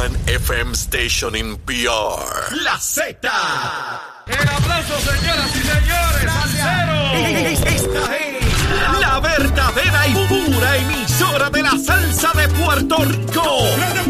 one FM station in PR. La Z. El aplauso, señoras y señores. Salsero. Esta es la verdadera y pura emisora de la salsa de Puerto Rico. ¡De Puerto Rico!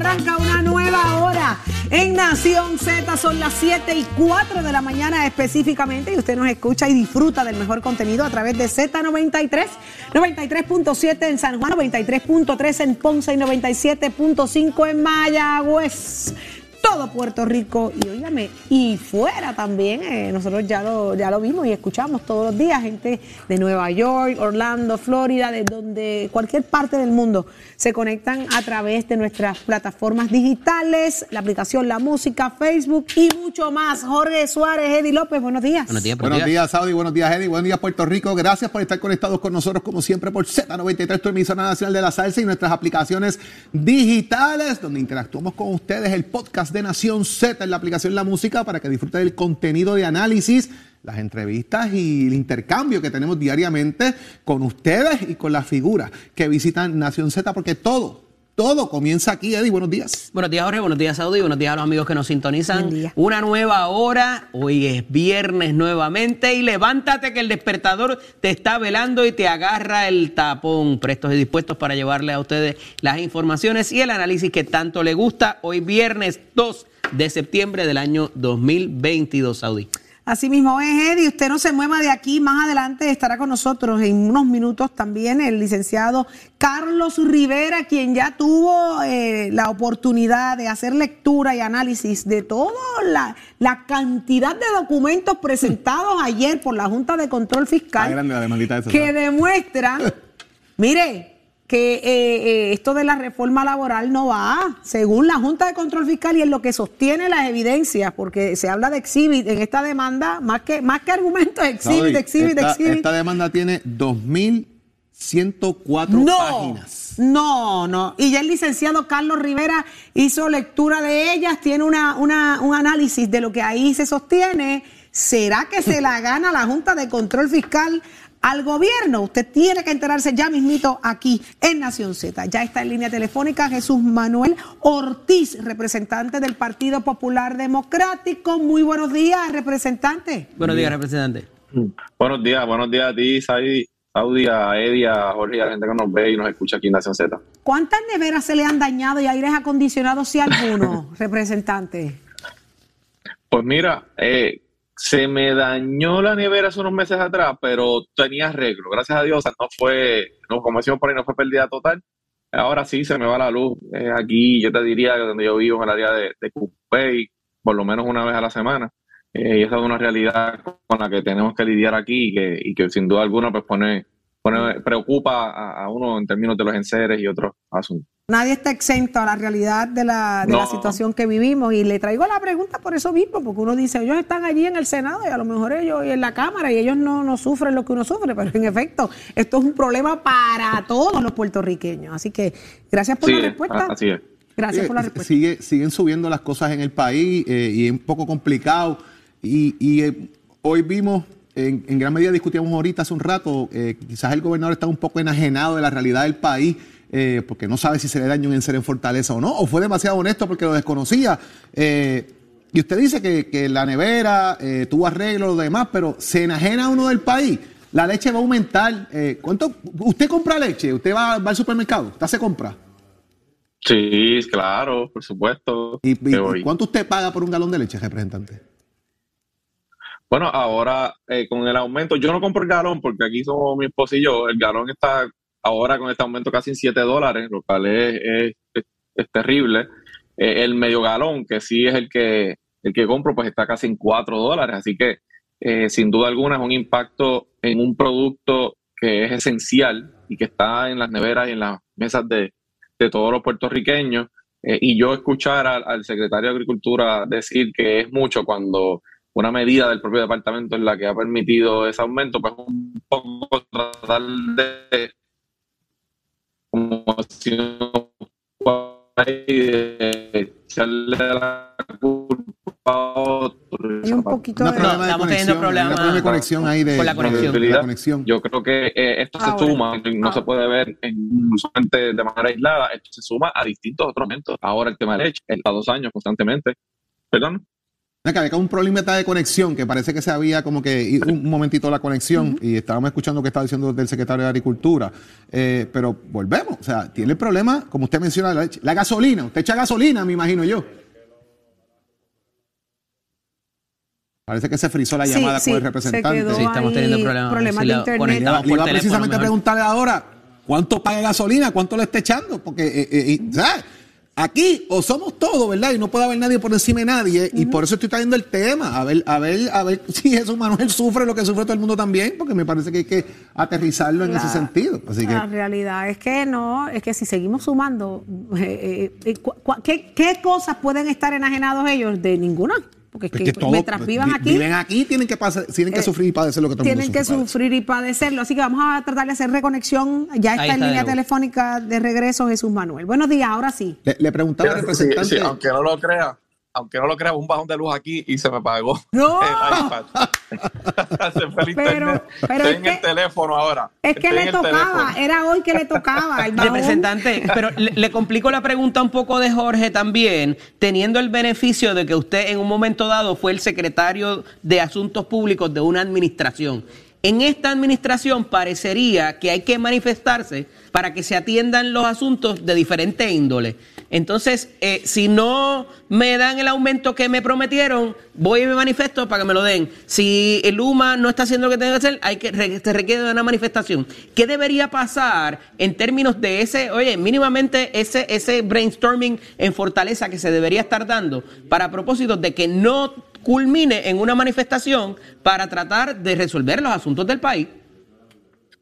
Arranca una nueva hora. En Nación Z son las 7 y 4 de la mañana específicamente y usted nos escucha y disfruta del mejor contenido a través de Z93, 93.7 en San Juan, 93.3 en Ponce y 97.5 en Mayagüez. Todo Puerto Rico y óigame, y fuera también, eh, nosotros ya lo, ya lo vimos y escuchamos todos los días, gente de Nueva York, Orlando, Florida, de donde cualquier parte del mundo se conectan a través de nuestras plataformas digitales, la aplicación La Música, Facebook y mucho más. Jorge Suárez, Eddie López, buenos días. Buenos días, Buenos días, Saudi. Buenos días, Eddie. Buenos días, Puerto Rico. Gracias por estar conectados con nosotros, como siempre, por Z93, tu emisora nacional de la salsa y nuestras aplicaciones digitales, donde interactuamos con ustedes. El podcast de Nación Z en la aplicación La Música para que disfruten del contenido de análisis, las entrevistas y el intercambio que tenemos diariamente con ustedes y con las figuras que visitan Nación Z, porque todo, todo comienza aquí, Eddie. Buenos días. Buenos días, Jorge. Buenos días, Saudi. Buenos días a los amigos que nos sintonizan. Buen día. Una nueva hora. Hoy es viernes nuevamente. Y levántate que el despertador te está velando y te agarra el tapón. Prestos y dispuestos para llevarle a ustedes las informaciones y el análisis que tanto le gusta. Hoy viernes 2 de septiembre del año 2022, Saudi. Así mismo es, Eddie. Usted no se mueva de aquí. Más adelante estará con nosotros en unos minutos también el licenciado Carlos Rivera, quien ya tuvo eh, la oportunidad de hacer lectura y análisis de toda la, la cantidad de documentos presentados ayer por la Junta de Control Fiscal grande la que demuestran, mire, que eh, eh, esto de la reforma laboral no va, según la Junta de Control Fiscal y en lo que sostiene las evidencias, porque se habla de exhibit en esta demanda, más que, más que argumentos, exhibit, exhibit, esta, exhibit. esta demanda tiene 2.104 no, páginas. no, no. Y ya el licenciado Carlos Rivera hizo lectura de ellas, tiene una, una- un análisis de lo que ahí se sostiene. ¿Será que se la gana la Junta de Control Fiscal al gobierno? Usted tiene que enterarse ya mismito aquí en Nación Z. Ya está en línea telefónica Jesús Manuel Ortiz, representante del Partido Popular Democrático. Muy buenos días, representante. Buenos días, representante. Buenos días, buenos días a ti, Saudi, Saudi, a Eddie, a Jorge a la gente que nos ve y nos escucha aquí en Nación Z. ¿Cuántas neveras se le han dañado y aires acondicionados, si alguno, representante? Pues mira, eh, se me dañó la nevera hace unos meses atrás, pero tenía arreglo. Gracias a Dios, no fue, no, como decimos por ahí, no fue pérdida total. Ahora sí se me va la luz. Eh, aquí, yo te diría que donde yo vivo, en el área de, de por lo menos una vez a la semana. Eh, y esa es una realidad con la que tenemos que lidiar aquí y que, y que sin duda alguna pues pone, pone preocupa a, a uno en términos de los enseres y otros asuntos. Nadie está exento a la realidad de la, de la No. situación que vivimos y le traigo la pregunta por eso mismo, porque uno dice, ellos están allí en el Senado y a lo mejor ellos y en la Cámara y ellos no, no sufren lo que uno sufre, pero en efecto, esto es un problema para todos los puertorriqueños. Así que gracias por Sí, la respuesta. a- así es. Gracias Sigue- por la respuesta. sigue- siguen subiendo las cosas en el país eh, y es un poco complicado. Y, y, eh, hoy vimos, en, en gran medida discutíamos ahorita hace un rato, eh, quizás el gobernador está un poco enajenado de la realidad del país. eh, porque no sabe si se le daña un enser en Fortaleza o no, o fue demasiado honesto porque lo desconocía. Eh, y usted dice que, que la nevera tuvo arreglo, lo demás, pero se enajena uno del país. La leche va a aumentar. ¿cuánto, ¿Usted compra leche? ¿Usted va, va al supermercado? ¿Usted se compra? Sí, claro, por supuesto. ¿Y, y- que voy. y cuánto usted paga por un galón de leche, representante? Bueno, ahora eh, con el aumento, yo no compro el galón porque aquí somos mi esposo y yo, el galón está ahora con este aumento casi en 7 dólares, lo cual es, es- terrible. Eh, el medio galón, que sí es el que el que compro pues está casi en 4 dólares, así que eh, sin duda alguna es un impacto en un producto que es esencial y que está en las neveras y en las mesas de, todos los puertorriqueños. Eh, y yo escuchar al, secretario de Agricultura decir que es mucho cuando una medida del propio departamento es la que ha permitido ese aumento, pues un poco tratar de como si no echarle la culpa hay un poquito de... No, estamos teniendo problemas de conexión ahí de, con la conexión. de la conexión. Yo creo que eh, esto se suma, no se puede ver en, solamente de manera aislada, esto se suma a distintos otros momentos. Ahora el tema de leche, está dos años constantemente. Perdón. Acá había un problema de conexión que parece que se había como que un momentito la conexión y estábamos escuchando lo que estaba diciendo del secretario de Agricultura. Eh, pero volvemos, o sea, tiene el problema, como usted menciona, la, la gasolina. Usted echa gasolina, me imagino yo. Parece que se frizó la llamada con el representante. Sí, estamos teniendo problemas, problemas de internet. Le iba precisamente a preguntarle ahora cuánto paga gasolina, cuánto le está echando, porque eh, eh, ¿sabes? Aquí o somos todos, ¿verdad? Y no puede haber nadie por encima de nadie, y por eso estoy trayendo el tema, a ver, a ver, a ver si Jesús Manuel sufre lo que sufre todo el mundo también, porque me parece que hay que aterrizarlo en ese sentido. Así que... La realidad es que no, es que si seguimos sumando, eh, ¿qué, ¿qué cosas pueden estar enajenados ellos? De ninguna. Porque es que, mientras vivan aquí. Viven aquí, tienen que, pasar, tienen que eh, sufrir y padecer lo que todo Tienen que sufrir y padecerlo. Así que vamos a tratar de hacer reconexión. Ya está, en línea telefónica de regreso Jesús Manuel. Buenos días, ahora sí. Le, preguntaba al representante. aunque no lo crea, aunque no lo crea, un bajón de luz aquí y se me pagó ¡No! el iPad. pero, pero en el teléfono ahora. Es que le tocaba, era hoy que le tocaba. El Representante, pero le, le, complico la pregunta un poco de Jorge también, teniendo el beneficio de que usted en un momento dado fue el secretario de Asuntos Públicos de una administración. En esta administración parecería que hay que manifestarse para que se atiendan los asuntos de diferente índole. Entonces, eh, si no me dan el aumento que me prometieron, voy y me manifiesto para que me lo den. Si el UMA no está haciendo lo que tiene que hacer, hay que se requiere de una manifestación. ¿Qué debería pasar en términos de ese, oye, mínimamente ese, ese brainstorming en fortaleza que se debería estar dando para propósito de que no culmine en una manifestación para tratar de resolver los asuntos del país.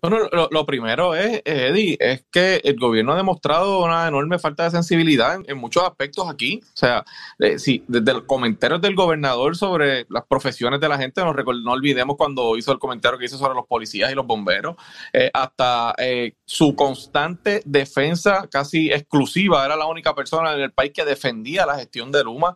Bueno, lo, primero es, Eddie, es que el gobierno ha demostrado una enorme falta de sensibilidad en, muchos aspectos aquí. O sea, eh, si, desde los comentarios del gobernador sobre las profesiones de la gente, no, no olvidemos cuando hizo el comentario que hizo sobre los policías y los bomberos, eh, hasta eh, su constante defensa casi exclusiva, era la única persona en el país que defendía la gestión de Luma.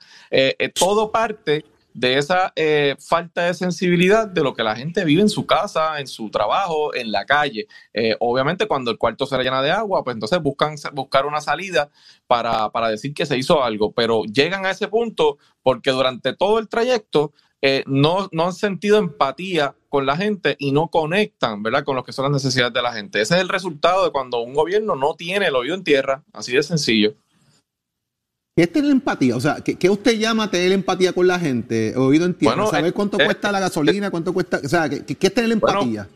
todo parte de esa eh, falta de sensibilidad de lo que la gente vive en su casa, en su trabajo, en la calle. Eh, obviamente cuando el cuarto se llena de agua, pues entonces buscan buscar una salida para, decir que se hizo algo, pero llegan a ese punto porque durante todo el trayecto eh, no, no han sentido empatía con la gente y no conectan, ¿verdad?, con lo que son las necesidades de la gente. Ese es el resultado de cuando un gobierno no tiene el oído en tierra, así de sencillo. ¿Qué es tener empatía? O sea, ¿qué, usted llama tener empatía con la gente? Oído en tierra, ¿saber eh, cuánto eh, cuesta la gasolina? ¿Cuánto cuesta? O sea, ¿qué, es tener empatía?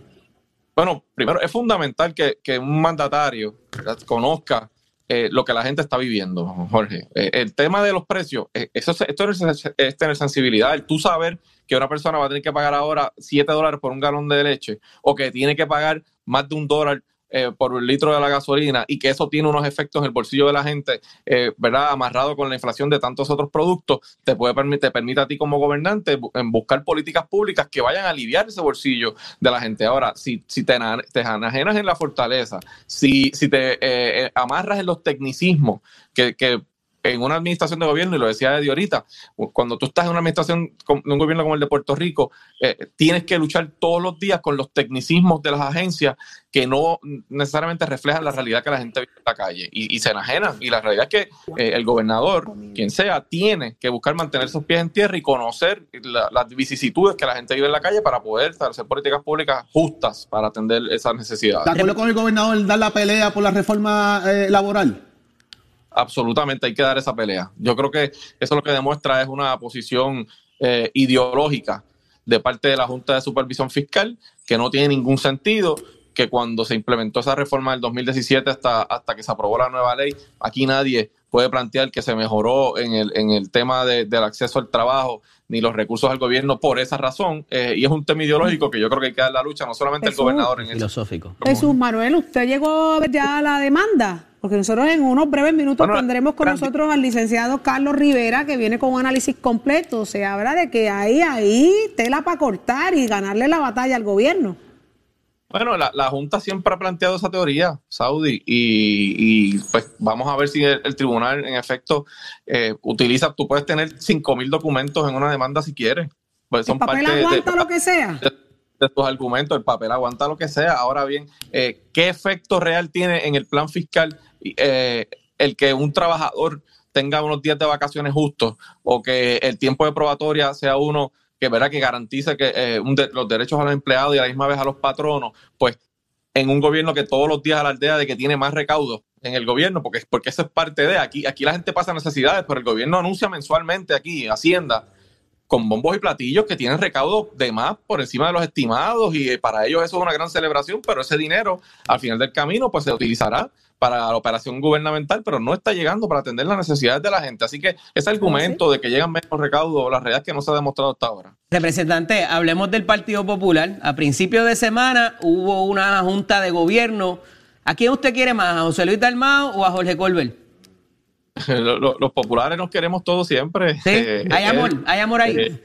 Bueno, primero, es fundamental que, un mandatario conozca eh, lo que la gente está viviendo, Jorge. el tema de los precios, eso, esto es, tener sensibilidad, el tú saber que una persona va a tener que pagar ahora 7 dólares por un galón de leche o que tiene que pagar más de un dólar eh, por el litro de la gasolina y que eso tiene unos efectos en el bolsillo de la gente, eh, ¿verdad? Amarrado con la inflación de tantos otros productos, te puede permitir, te permite a ti como gobernante en buscar políticas públicas que vayan a aliviar ese bolsillo de la gente. Ahora, si, si te, te en la fortaleza, si, si te eh, amarras en los tecnicismos que, que en una administración de gobierno, y lo decía Eddie ahorita, cuando tú estás en una administración de un gobierno como el de Puerto Rico, eh, tienes que luchar todos los días con los tecnicismos de las agencias que no necesariamente reflejan la realidad que la gente vive en la calle y, se enajenan. Y la realidad es que eh, el gobernador, quien sea, tiene que buscar mantener sus pies en tierra y conocer las vicisitudes que la gente vive en la calle para poder hacer políticas públicas justas para atender esas necesidades. ¿De acuerdo con el gobernador dar la pelea por la reforma eh, laboral? Absolutamente hay que dar esa pelea. Yo creo que eso lo que demuestra es una posición eh, ideológica de parte de la Junta de Supervisión Fiscal que no tiene ningún sentido que cuando se implementó esa reforma del 2017 hasta, hasta que se aprobó la nueva ley, aquí nadie puede plantear que se mejoró en el, en el tema de- del acceso al trabajo ni los recursos al gobierno por esa razón. eh, y es un tema ideológico que yo creo que hay que dar la lucha, no solamente el gobernador en eso. Filosófico. Jesús Manuel, ¿usted llegó a ya la demanda? Porque nosotros en unos breves minutos Bueno, tendremos con nosotros al licenciado Carlos Rivera, que viene con un análisis completo. Se habla de que hay ahí tela para cortar y ganarle la batalla al gobierno. Bueno, la, la Junta siempre ha planteado esa teoría, Saudi, y, y, pues vamos a ver si el, el tribunal en efecto eh, utiliza, tú puedes tener 5.000 documentos en una demanda si quieres. Pues El son papel parte de- aguanta de, lo que sea. de- de tus argumentos, el papel aguanta lo que sea. Ahora bien, eh, ¿qué efecto real tiene en el plan fiscal eh, el que un trabajador tenga unos días de vacaciones justos o que el tiempo de probatoria sea uno que verá que garantice que eh, los derechos a los empleados y a la misma vez a los patronos, pues en un gobierno que todos los días alardea de que tiene más recaudos en el gobierno, porque, porque eso es parte de aquí. Aquí la gente pasa necesidades, pero el gobierno anuncia mensualmente aquí, Hacienda, con bombos y platillos que tienen recaudos de más por encima de los estimados y eh, para ellos eso es una gran celebración, pero ese dinero al final del camino pues se utilizará para la operación gubernamental, pero no está llegando para atender las necesidades de la gente. Así que ese argumento de que llegan menos recaudos, la realidad es que no se ha demostrado hasta ahora. Representante, hablemos del Partido Popular. A principio de semana hubo una junta de gobierno. ¿A quién usted quiere más? ¿A José Luis Dalmao o a Jorge Colbert? Lo- lo- Los populares nos queremos todos siempre. Sí, Eh, hay eh, amor, hay amor ahí. eh,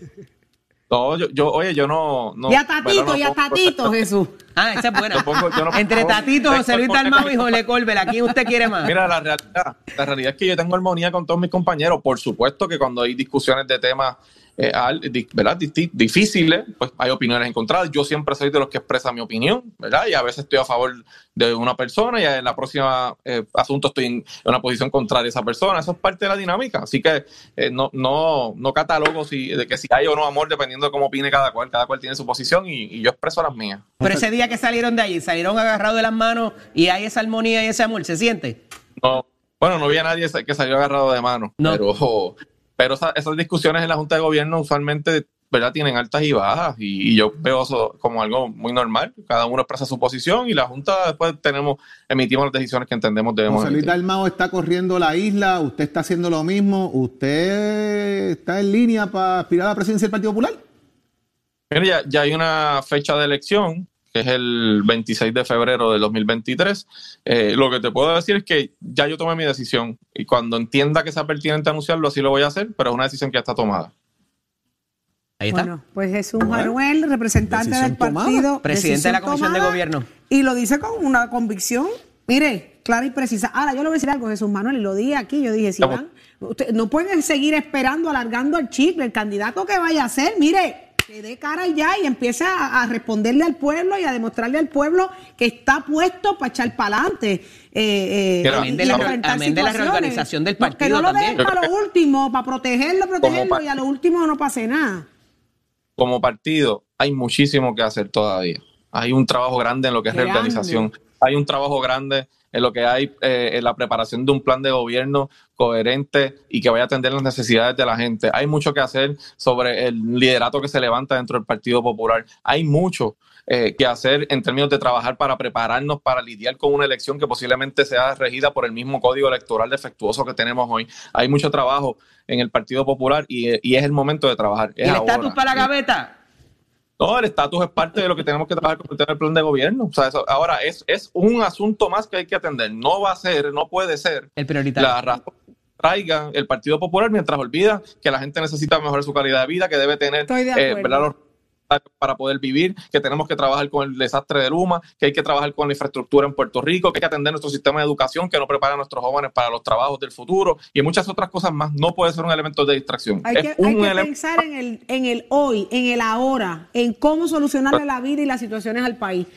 no, yo, yo, oye, yo no. no y a. Tatito, No y a Tatito, Jesús. Ah, esa es buena. Yo pongo- yo no Entre pongo- Tatito, José Luis Dalmau y Jorge Colbert, ¿a quién usted quiere más? Mira, la realidad, la realidad es que yo tengo armonía con todos mis compañeros. Por supuesto que cuando hay discusiones de temas eh, al- ¿verdad? Difíciles, pues hay opiniones encontradas. Yo siempre soy de los que expresa mi opinión, ¿verdad? Y a veces estoy a favor de una persona y en la próxima eh, asunto estoy en una posición contraria a esa persona. Eso es parte de la dinámica. Así que eh, no, no, no catalogo si, de que si hay o no amor dependiendo de cómo opine cada cual. Cada cual tiene su posición y, y yo expreso las mías. Pero ese día que salieron de allí, salieron agarrados de las manos y hay esa armonía y ese amor, ¿se siente? No, bueno, no había nadie que salió agarrado de mano, No. pero, pero esa- esas discusiones en la Junta de Gobierno usualmente ¿verdad? tienen altas y bajas y, y yo veo eso como algo muy normal. Cada uno expresa su posición y la Junta después tenemos emitimos las decisiones que entendemos debemos José Luis. Dalmao está corriendo la isla, usted está haciendo lo mismo, usted está en línea para aspirar a la presidencia del Partido Popular. Mira, ya, ya hay una fecha de elección, que es el 26 de febrero del 2023. Eh, lo que te puedo decir es que ya yo tomé mi decisión y cuando entienda que sea pertinente anunciarlo, así lo voy a hacer, pero es una decisión que ya está tomada. Ahí está. Bueno, pues Jesús Manuel, representante Decisión del tomada. partido. Presidente de la Comisión de Gobierno. Y lo dice con una convicción, mire, clara y precisa. Ahora, yo le voy a decir algo, Jesús Manuel, y lo dije aquí, yo dije, si Estamos- van, usted- no pueden seguir esperando, alargando el chicle, el candidato que vaya a ser, mire, que dé cara ya y empiece a, a responderle al pueblo y a demostrarle al pueblo que está puesto para echar para adelante. Eh, Pero amén de la- amén de la reorganización del Que no partido lo dejen también. para lo último, para protegerlo, protegerlo y a lo último no pase nada. como partido hay muchísimo que hacer todavía. Hay un trabajo grande en lo que es Grande. reorganización. Hay un trabajo grande en lo que hay eh, en la preparación de un plan de gobierno coherente y que vaya a atender las necesidades de la gente. Hay mucho que hacer sobre el liderato que se levanta dentro del Partido Popular. Hay mucho eh, que hacer en términos de trabajar para prepararnos para lidiar con una elección que posiblemente sea regida por el mismo código electoral defectuoso que tenemos hoy. Hay mucho trabajo en el Partido Popular y, y es el momento de trabajar. ¿Y el ahora. estatus para la gaveta? No, el estatus es parte de lo que tenemos que trabajar con el plan de gobierno. O sea, eso- ahora es, es un asunto más que hay que atender. No va a ser, no puede ser El prioritario. la razón que traiga el Partido Popular mientras olvida que la gente necesita mejorar su calidad de vida, que debe tener Estoy de eh. Para poder vivir, que tenemos que trabajar con el desastre de Luma, que hay que trabajar con la infraestructura en Puerto Rico, que hay que atender nuestro sistema de educación que no prepara a nuestros jóvenes para los trabajos del futuro y muchas otras cosas más. No puede ser un elemento de distracción. Hay es que, hay que pensar en el, en el hoy, en el ahora, en cómo solucionarle la vida y las situaciones al país.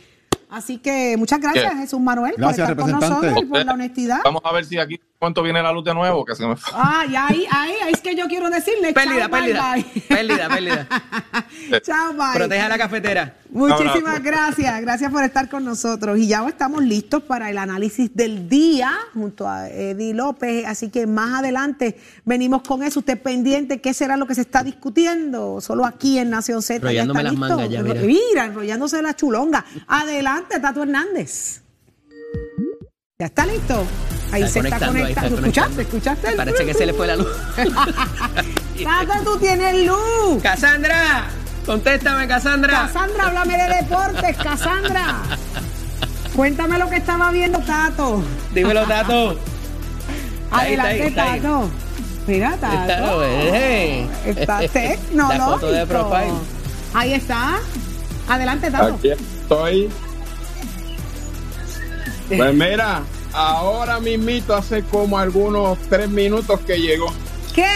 Así que muchas gracias, Bien. Jesús Manuel, Gracias, por estar con nosotros y por la honestidad. Vamos a ver si aquí momento viene la luz de nuevo, que se me Ah, y ahí, ahí, ahí es que yo quiero decirle. Pérdida, pérdida. bye. Pérdida, pérdida. chao, bye. Proteja la cafetera. Muchísimas gracias, gracias por estar con nosotros. Y ya estamos listos para el análisis del día junto a Eddie López. Así que más adelante venimos con eso. Usted pendiente, ¿qué será lo que se está discutiendo? Solo aquí en Nación Z. ¿Ya Enrollándome está las listo? mangas ya, mira. mira, enrollándose la chulonga. Adelante, Tato Hernández. ¿Ya está listo? Ahí Está se está conectando, ahí está conectando. ¿Escuchaste? ¿Escuchaste? Parece que se le fue la luz. Tato, tú tienes luz. Cassandra, contéstame, Cassandra. Casandra, háblame de deportes, Casandra. Cuéntame lo que estaba viendo, Tato. Dímelo, Tato. Ahí está, ahí Adelante, está. Tato. Mira, Tato. Está. Está La tecnológico. foto de profile. Ahí está. Adelante, Tato. Aquí estoy. Pues mira, ahora mismito hace como algunos tres minutos que llegó. ¿Qué?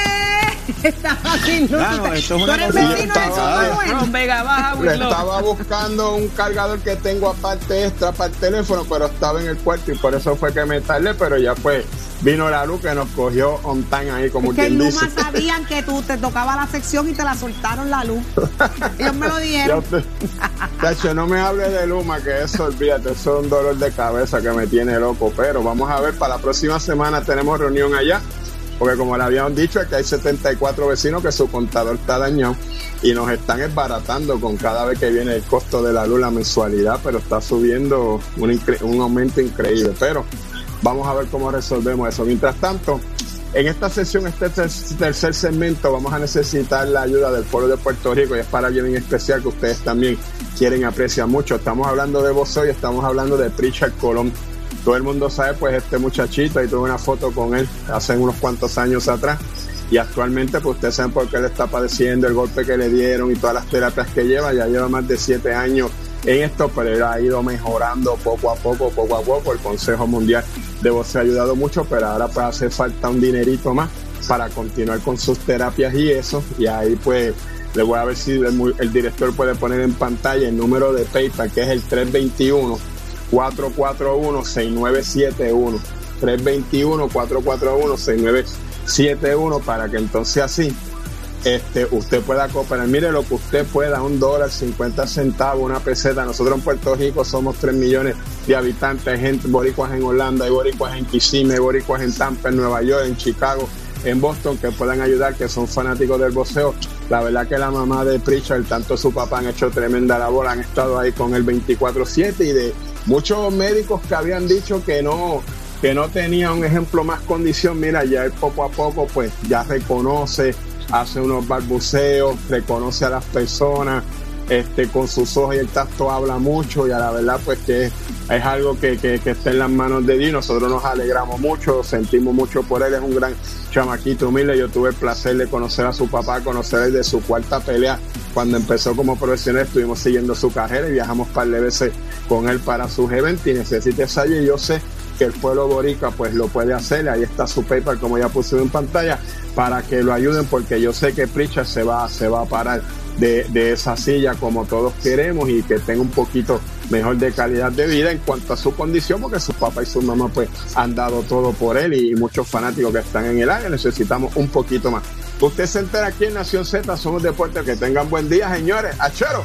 Estaba sin luz. Claro, esto es una eres cosa- vecino de Estaba- Ron Vega baja, Le estaba buscando un cargador que tengo aparte extra para el teléfono, pero estaba en el cuarto y por eso fue que me tardé, pero ya pues vino la luz que nos cogió on time ahí, como Es que quien en dice. Luma sabían que tú te tocaba la sección y te la soltaron la luz. Ellos me lo dijeron. usted- Tacho, no me hable de Luma, que eso, olvídate, eso es un dolor de cabeza que me tiene loco. Pero vamos a ver, para la próxima semana tenemos reunión allá, porque como le habían dicho, es que hay 74 vecinos que su contador está dañado y nos están esbaratando con cada vez que viene el costo de la luz, la mensualidad, pero está subiendo un, un aumento increíble. Pero vamos a ver cómo resolvemos eso. Mientras tanto, en esta sesión, este ter- tercer segmento, vamos a necesitar la ayuda del pueblo de Puerto Rico y es para alguien en especial que ustedes también quieren y aprecian mucho. Estamos hablando de voceo y estamos hablando de Pritchard Colón. Todo el mundo sabe, pues, este muchachito, y tuve una foto con él hace unos cuantos años atrás. Y actualmente, pues, ustedes saben por qué él está padeciendo, el golpe que le dieron y todas las terapias que lleva. Ya lleva más de siete años en esto, pero él ha ido mejorando poco a poco, poco a poco. El Consejo Mundial de Voceo ha ayudado mucho, pero ahora pues hace falta un dinerito más para continuar con sus terapias y eso. Y ahí pues le voy a ver si el director puede poner en pantalla el número de PayPal, que es el 321 441 6971 321 441 6971 para que entonces así este, usted pueda cooperar. Mire lo que usted pueda, un dólar, 50 centavos, una peseta. Nosotros en Puerto Rico somos 3 millones de habitantes. Gente, boricuas en Holanda, hay boricuas en Kissimmee, hay boricuas en Tampa, en Nueva York, en Chicago, en Boston, que puedan ayudar, que son fanáticos del boxeo. La verdad que la mamá de Pritchard, tanto su papá han hecho tremenda labor, han estado ahí con el 24-7 y de muchos médicos que habían dicho que no, que no tenía un ejemplo más condición, mira, ya él poco a poco pues ya reconoce, hace unos balbuceos, reconoce a las personas, este, con sus ojos y el tacto habla mucho y a la verdad pues que es, algo que, que, que está en las manos de Dios, nosotros nos alegramos mucho, sentimos mucho por él, es un gran chamaquito humilde, yo tuve el placer de conocer a su papá, conocer desde su cuarta pelea, cuando empezó como profesional estuvimos siguiendo su carrera y viajamos un par de veces con él para sus eventos y necesita esa y yo sé que el pueblo borica pues lo puede hacer, ahí está su PayPal como ya puse en pantalla, para que lo ayuden porque yo sé que Pritchard se va, se va a parar de, de esa silla como todos queremos y que tenga un poquito mejor de calidad de vida en cuanto a su condición, porque su papá y su mamá pues han dado todo por él y muchos fanáticos que están en el área necesitamos un poquito más. Usted se entera aquí en Nación Z, somos deportes, que tengan buen día, señores. Achero,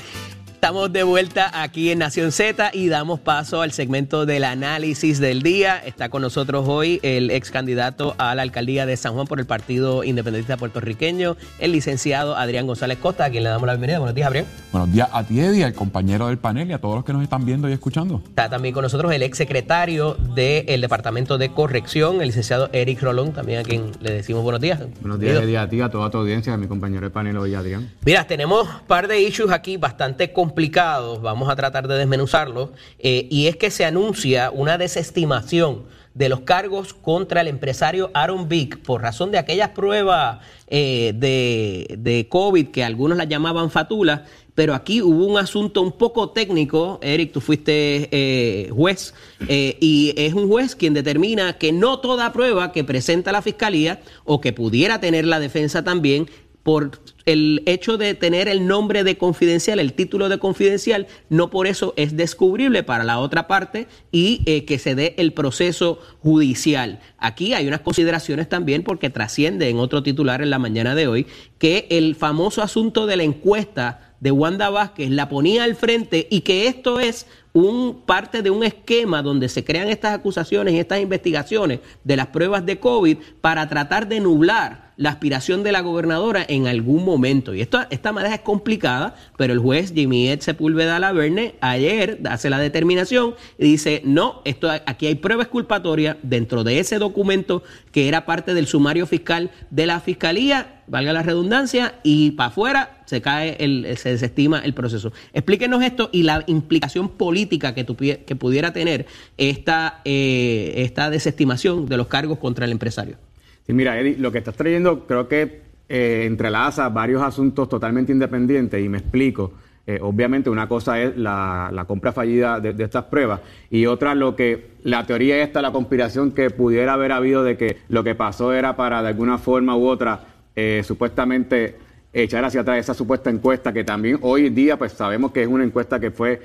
Estamos de vuelta aquí en Nación Z y damos paso al segmento del análisis del día. Está con nosotros hoy el ex candidato a la alcaldía de San Juan por el Partido Independentista Puertorriqueño, el licenciado Adrián González Costa, a quien le damos la bienvenida. Buenos días, Adrián. Buenos días a ti, Eddie, al compañero del panel y a todos los que nos están viendo y escuchando. Está también con nosotros el ex secretario del Departamento de Corrección, el licenciado Eric Rolón, también a quien le decimos buenos días. Buenos días. Eddie, a ti, a toda tu audiencia, a mi compañero de panel hoy, Adrián. Mira, tenemos un par de issues aquí bastante complicados, vamos a tratar de desmenuzarlos, eh, y es que se anuncia una desestimación de los cargos contra el empresario Aaron Vick por razón de aquellas pruebas eh, de, COVID que algunos las llamaban fatulas, pero aquí hubo un asunto un poco técnico. Eric, tú fuiste eh, juez y es un juez quien determina que no toda prueba que presenta la fiscalía o que pudiera tener la defensa también por el hecho de tener el nombre de confidencial, el título de confidencial, no por eso es descubrible para la otra parte y eh, que se dé el proceso judicial. Aquí hay unas consideraciones también porque trasciende en otro titular en la mañana de hoy que el famoso asunto de la encuesta de Wanda Vázquez la ponía al frente y que esto es un parte de un esquema donde se crean estas acusaciones y estas investigaciones de las pruebas de COVID para tratar de nublar la aspiración de la gobernadora en algún momento. Y esto, esta manera es complicada, pero el juez Jimmy Ed Sepúlveda Laverne ayer hace la determinación y dice, no, esto, aquí hay pruebas culpatorias dentro de ese documento que era parte del sumario fiscal de la Fiscalía, valga la redundancia, y para afuera se cae, el, se desestima el proceso. Explíquenos esto y la implicación política que, que pudiera tener esta, eh, esta desestimación de los cargos contra el empresario. Sí, mira, Eddie, lo que estás trayendo creo que eh, entrelaza varios asuntos totalmente independientes y me explico. Eh, obviamente una cosa es la, compra fallida de, estas pruebas y otra lo que la teoría esta, la conspiración que pudiera haber habido de que lo que pasó era para de alguna forma u otra eh, supuestamente echar hacia atrás esa supuesta encuesta que también hoy día pues sabemos que es una encuesta que fue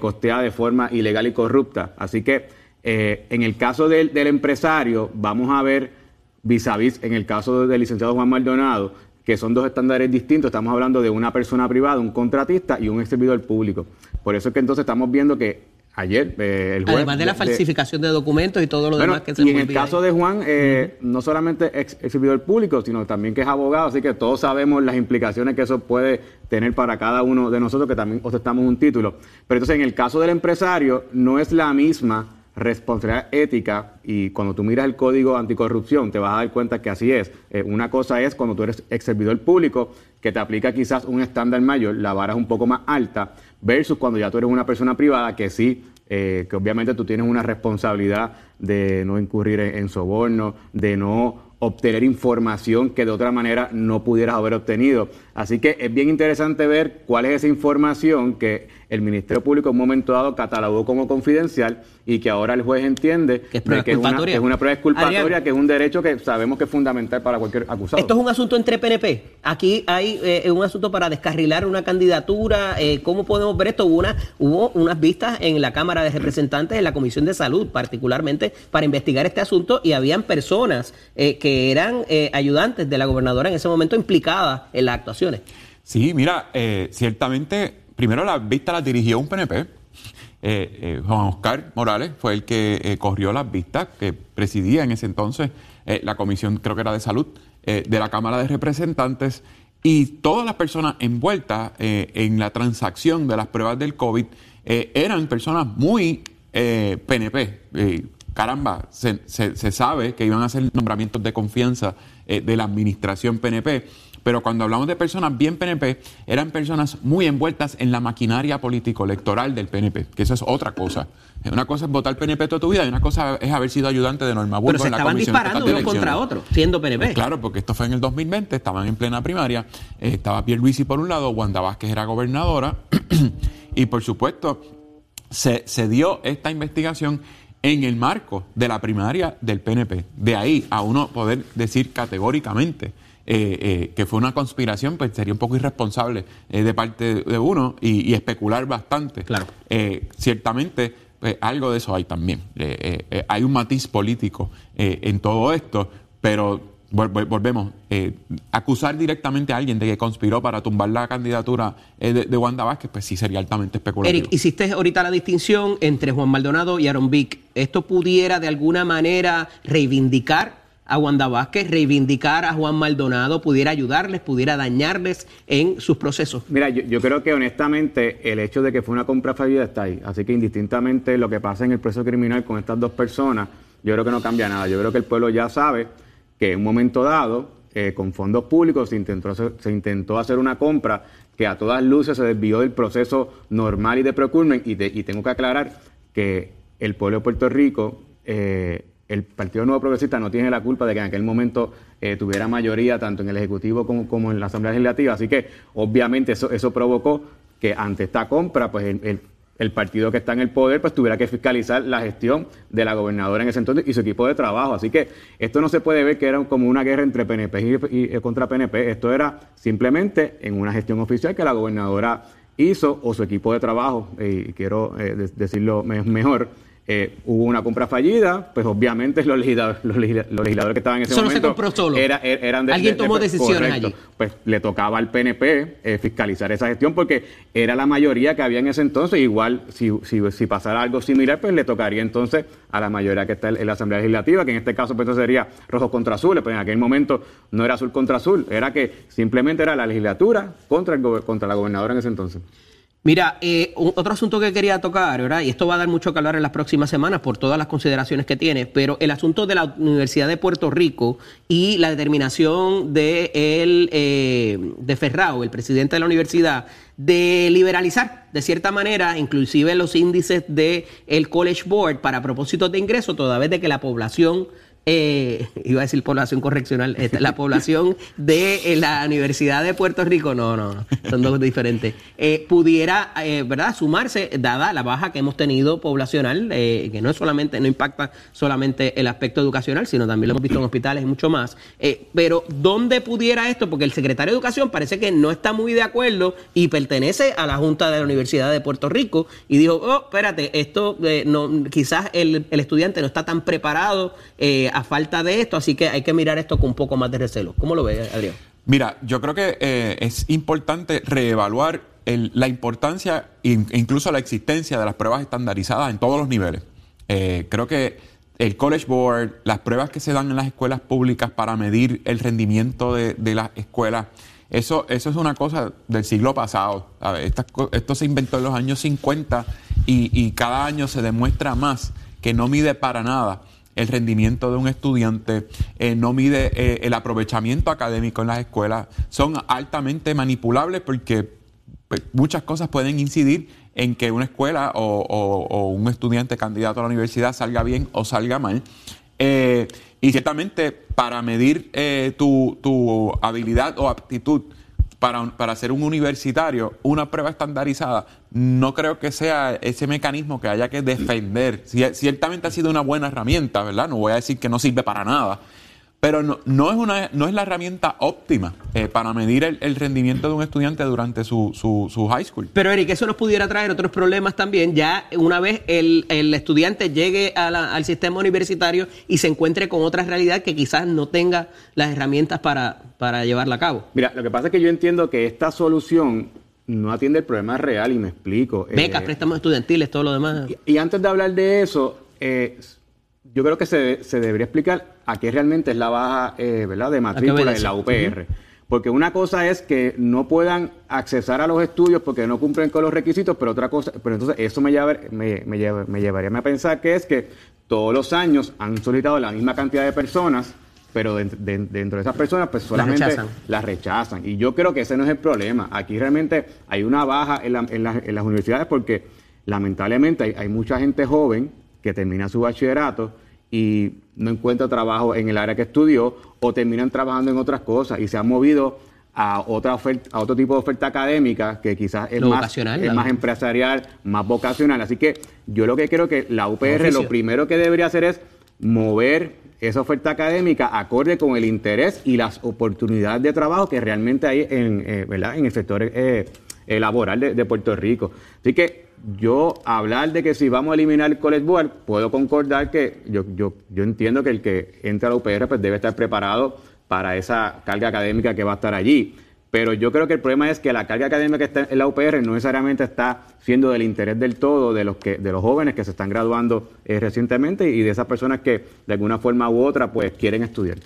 costeada de forma ilegal y corrupta. Así que en el caso del empresario vamos a ver vis a vis en el caso del licenciado Juan Maldonado, que son dos estándares distintos. Estamos hablando de una persona privada, un contratista y un servidor público. Por eso es que entonces estamos viendo que ayer eh, el juez, Además de la falsificación de, documentos y todo lo demás que se Y en el caso de Juan, eh, no solamente ex, servidor público, sino también que es abogado, así que todos sabemos las implicaciones que eso puede tener para cada uno de nosotros que también ostentamos un título. Pero entonces en el caso del empresario no es la misma responsabilidad ética y cuando tú miras el código anticorrupción te vas a dar cuenta que así es. Eh, una cosa es cuando tú eres ex servidor público que te aplica quizás un estándar mayor, la vara es un poco más alta, versus cuando ya tú eres una persona privada que sí, eh, que obviamente tú tienes una responsabilidad de no incurrir en soborno, de no obtener información que de otra manera no pudieras haber obtenido. Así que es bien interesante ver cuál es esa información que el Ministerio Público en un momento dado catalogó como confidencial y que ahora el juez entiende que es, una, que es una prueba exculpatoria, que es un derecho que sabemos que es fundamental para cualquier acusado. Esto es un asunto entre PNP. Aquí hay eh, un asunto para descarrilar una candidatura. Eh, ¿Cómo podemos ver esto? Hubo, una, hubo unas vistas en la Cámara de Representantes, en la Comisión de Salud, particularmente para investigar este asunto y habían personas eh, que eran ayudantes de la gobernadora en ese momento implicadas en las Sí, mira, ciertamente, primero la vista la dirigió un PNP eh, eh, Juan Oscar Morales fue el que eh, corrió las vistas, que presidía en ese entonces la comisión, creo que era de salud, de la Cámara de Representantes, y todas las personas envueltas en la transacción de las pruebas del COVID eran personas muy PNP. caramba, se, se, sabe que iban a ser nombramientos de confianza de la administración PNP pero cuando hablamos de personas bien PNP, eran personas muy envueltas en la maquinaria político-electoral del PNP, que eso es otra cosa. Una cosa es votar PNP toda tu vida y una cosa es haber sido ayudante de Norma Burgos en la Comisión disparando uno contra otro, siendo PNP. Pues claro, porque esto fue en el 2020, estaban en plena primaria, eh, estaba Pierre Luisi por un lado, Wanda Vázquez era gobernadora, y por supuesto se, se dio esta investigación en el marco de la primaria del PNP. De ahí a uno poder decir categóricamente eh, eh, que fue una conspiración, pues sería un poco irresponsable eh, de parte de uno y, especular bastante. Claro. ciertamente, pues, algo de eso hay también. hay un matiz político en todo esto, pero volvemos, acusar directamente a alguien de que conspiró para tumbar la candidatura de, Wanda Vázquez, pues sí sería altamente especulativo. Eric, hiciste ahorita la distinción entre Juan Maldonado y Aaron Vick. ¿Esto pudiera de alguna manera reivindicar a Wanda Vázquez, reivindicar a Juan Maldonado, pudiera ayudarles, pudiera dañarles en sus procesos? Mira, yo, creo que honestamente el hecho de que fue una compra fallida está ahí. Así que indistintamente lo que pasa en el proceso criminal con estas dos personas, yo creo que no cambia nada. Yo creo que el pueblo ya sabe que en un momento dado, eh, con fondos públicos, se intentó, se intentó hacer una compra que a todas luces se desvió del proceso normal y de procurement. Y, y tengo que aclarar que el pueblo de Puerto Rico... Eh, el Partido Nuevo Progresista no tiene la culpa de que en aquel momento eh, tuviera mayoría tanto en el Ejecutivo como, en la Asamblea Legislativa. Así que obviamente eso, eso provocó que ante esta compra, pues el, partido que está en el poder, pues tuviera que fiscalizar la gestión de la gobernadora en ese entonces y su equipo de trabajo. Así que esto no se puede ver que era como una guerra entre PNP y, y contra PNP. Esto era simplemente en una gestión oficial que la gobernadora hizo o su equipo de trabajo, eh, y quiero eh, decirlo mejor, eh, hubo una compra fallida, pues obviamente los legisladores, los legisladores, que estaban en ese Eso momento no se compró solo. Era, er, eran de, Alguien de, tomó de, decisiones correcto. allí. Pues le tocaba al PNP eh, fiscalizar esa gestión porque era la mayoría que había en ese entonces. Igual, si, si, si, pasara algo similar, pues le tocaría entonces a la mayoría que está en la Asamblea Legislativa, que en este caso pues entonces sería rojo contra azul, pero en aquel momento no era azul contra azul, era que simplemente era la legislatura contra, el, contra la gobernadora en ese entonces. Mira, eh, otro asunto que quería tocar, ¿verdad? Y esto va a dar mucho que hablar en las próximas semanas por todas las consideraciones que tiene, pero el asunto de la Universidad de Puerto Rico y la determinación de, el, eh, de Ferrao, el presidente de la universidad, de liberalizar de cierta manera, inclusive los índices del el College Board para propósitos de ingreso, toda vez de que la población eh, iba a decir población correccional, la población de eh, la Universidad de Puerto Rico, no, no, son dos diferentes, eh, pudiera, eh, ¿verdad?, sumarse, dada la baja que hemos tenido poblacional, eh, que no es solamente, no impacta solamente el aspecto educacional, sino también lo hemos visto en hospitales y mucho más. Eh, pero, ¿dónde pudiera esto? Porque el secretario de Educación parece que no está muy de acuerdo y pertenece a la Junta de la Universidad de Puerto Rico y dijo, oh, espérate, esto, no, quizás el, el, estudiante no está tan preparado a falta de esto, así que hay que mirar esto con un poco más de recelo. ¿Cómo lo ves, Adrián? Mira, yo creo que eh, es importante reevaluar la importancia e incluso la existencia de las pruebas estandarizadas en todos los niveles. Eh, creo que el College Board, las pruebas que se dan en las escuelas públicas para medir el rendimiento de, las escuelas, eso, eso es una cosa del siglo pasado. Esto se inventó en los años 50 y, y cada año se demuestra más que no mide para nada el rendimiento de un estudiante, eh, no mide eh, el aprovechamiento académico en las escuelas, son altamente manipulables porque pues, muchas cosas pueden incidir en que una escuela o, un estudiante candidato a la universidad salga bien o salga mal. Eh, y ciertamente para medir tu, tu, habilidad o aptitud para, para ser un universitario, una prueba estandarizada, no creo que sea ese mecanismo que haya que defender. Ciertamente ha sido una buena herramienta, ¿verdad? No voy a decir que no sirve para nada, pero no, no, es, una, no es la herramienta óptima eh, para medir el, el, rendimiento de un estudiante durante su, su, su, high school. Pero Eric, eso nos pudiera traer otros problemas también, ya una vez el, el estudiante llegue a la, al sistema universitario y se encuentre con otra realidad que quizás no tenga las herramientas para, para llevarla a cabo. Mira, lo que pasa es que yo entiendo que esta solución no atiende el problema real y me explico. Becas, eh, préstamos estudiantiles, todo lo demás. Y, y antes de hablar de eso, eh, yo creo que se, se, debería explicar a qué realmente es la baja eh, ¿verdad? de matrícula en la UPR. Uh -huh. Porque una cosa es que no puedan accesar a los estudios porque no cumplen con los requisitos, pero otra cosa, pero entonces eso me, lleva, me, me, lleva, me llevaría a pensar que es que todos los años han solicitado la misma cantidad de personas, pero de, de, dentro de esas personas pues solamente las rechazan. las rechazan. Y yo creo que ese no es el problema. Aquí realmente hay una baja en, la, en, la, en las universidades porque lamentablemente hay, hay mucha gente joven que termina su bachillerato y no encuentra trabajo en el área que estudió o terminan trabajando en otras cosas y se han movido a otra oferta, a otro tipo de oferta académica que quizás es, más, es más, empresarial, más vocacional. Así que yo lo que creo que la UPR lo primero que debería hacer es mover esa oferta académica acorde con el interés y las oportunidades de trabajo que realmente hay en, eh, ¿verdad? en el sector eh, laboral de, de Puerto Rico. Así que yo hablar de que si vamos a eliminar el College Board, puedo concordar que yo, yo, yo entiendo que el que entra a la UPR pues debe estar preparado para esa carga académica que va a estar allí. Pero yo creo que el problema es que la carga académica que está en la UPR no necesariamente está siendo del interés del todo de los que de los jóvenes que se están graduando eh, recientemente y de esas personas que de alguna forma u otra pues quieren estudiar.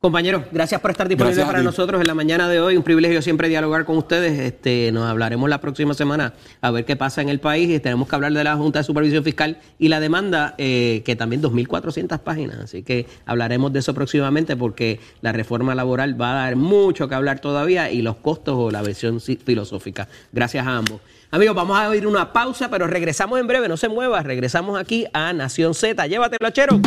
Compañeros, gracias por estar disponibles para nosotros en la mañana de hoy. Un privilegio siempre dialogar con ustedes. Este, nos hablaremos la próxima semana a ver qué pasa en el país. Y tenemos que hablar de la Junta de Supervisión Fiscal y la demanda, eh, que también 2.400 páginas. Así que hablaremos de eso próximamente porque la reforma laboral va a dar mucho que hablar todavía y los costos o la versión filosófica. Gracias a ambos. Amigos, vamos a oír una pausa, pero regresamos en breve. No se mueva. Regresamos aquí a Nación Z. Llévatelo, chero.